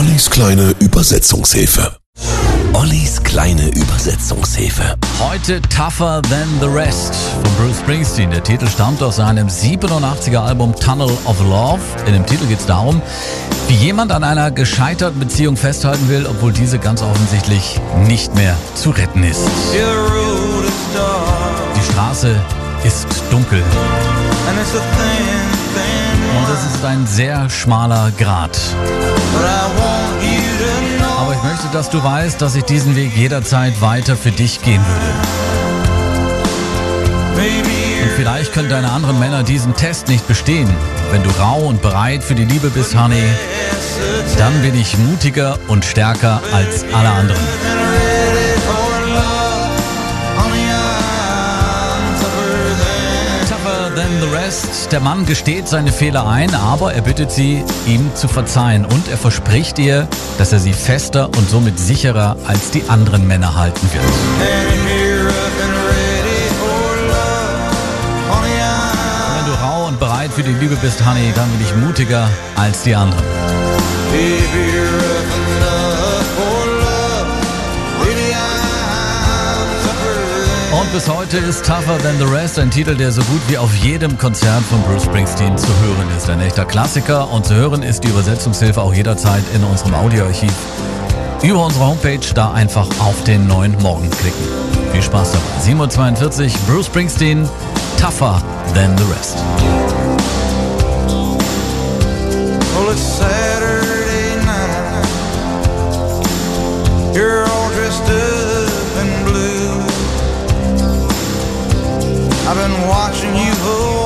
Ollis kleine Übersetzungshilfe. Ollis kleine Übersetzungshilfe. Heute Tougher Than the Rest von Bruce Springsteen. Der Titel stammt aus seinem 87er Album Tunnel of Love. In dem Titel geht es darum, wie jemand an einer gescheiterten Beziehung festhalten will, obwohl diese ganz offensichtlich nicht mehr zu retten ist. Die Straße ist dunkel. Und es ist ein sehr schmaler Grat. Dass du weißt, dass ich diesen Weg jederzeit weiter für dich gehen würde. Und vielleicht können deine anderen Männer diesen Test nicht bestehen. Wenn du rau und bereit für die Liebe bist, Honey, dann bin ich mutiger und stärker als alle anderen. Than the rest. Der Mann gesteht seine Fehler ein, aber er bittet sie, ihm zu verzeihen. Und er verspricht ihr, dass er sie fester und somit sicherer als die anderen Männer halten wird. Wenn du rau und bereit für die Liebe bist, Honey, dann bin ich mutiger als die anderen. Und bis heute ist Tougher Than the Rest ein Titel, der so gut wie auf jedem Konzert von Bruce Springsteen zu hören ist. Ein echter Klassiker und zu hören ist die Übersetzungshilfe auch jederzeit in unserem Audioarchiv. Über unsere Homepage da einfach auf den neuen Morgen klicken. Viel Spaß dabei. 7.42 Uhr, Bruce Springsteen, Tougher Than the Rest. Well, it's Saturday night. You're all dressed up been watching you.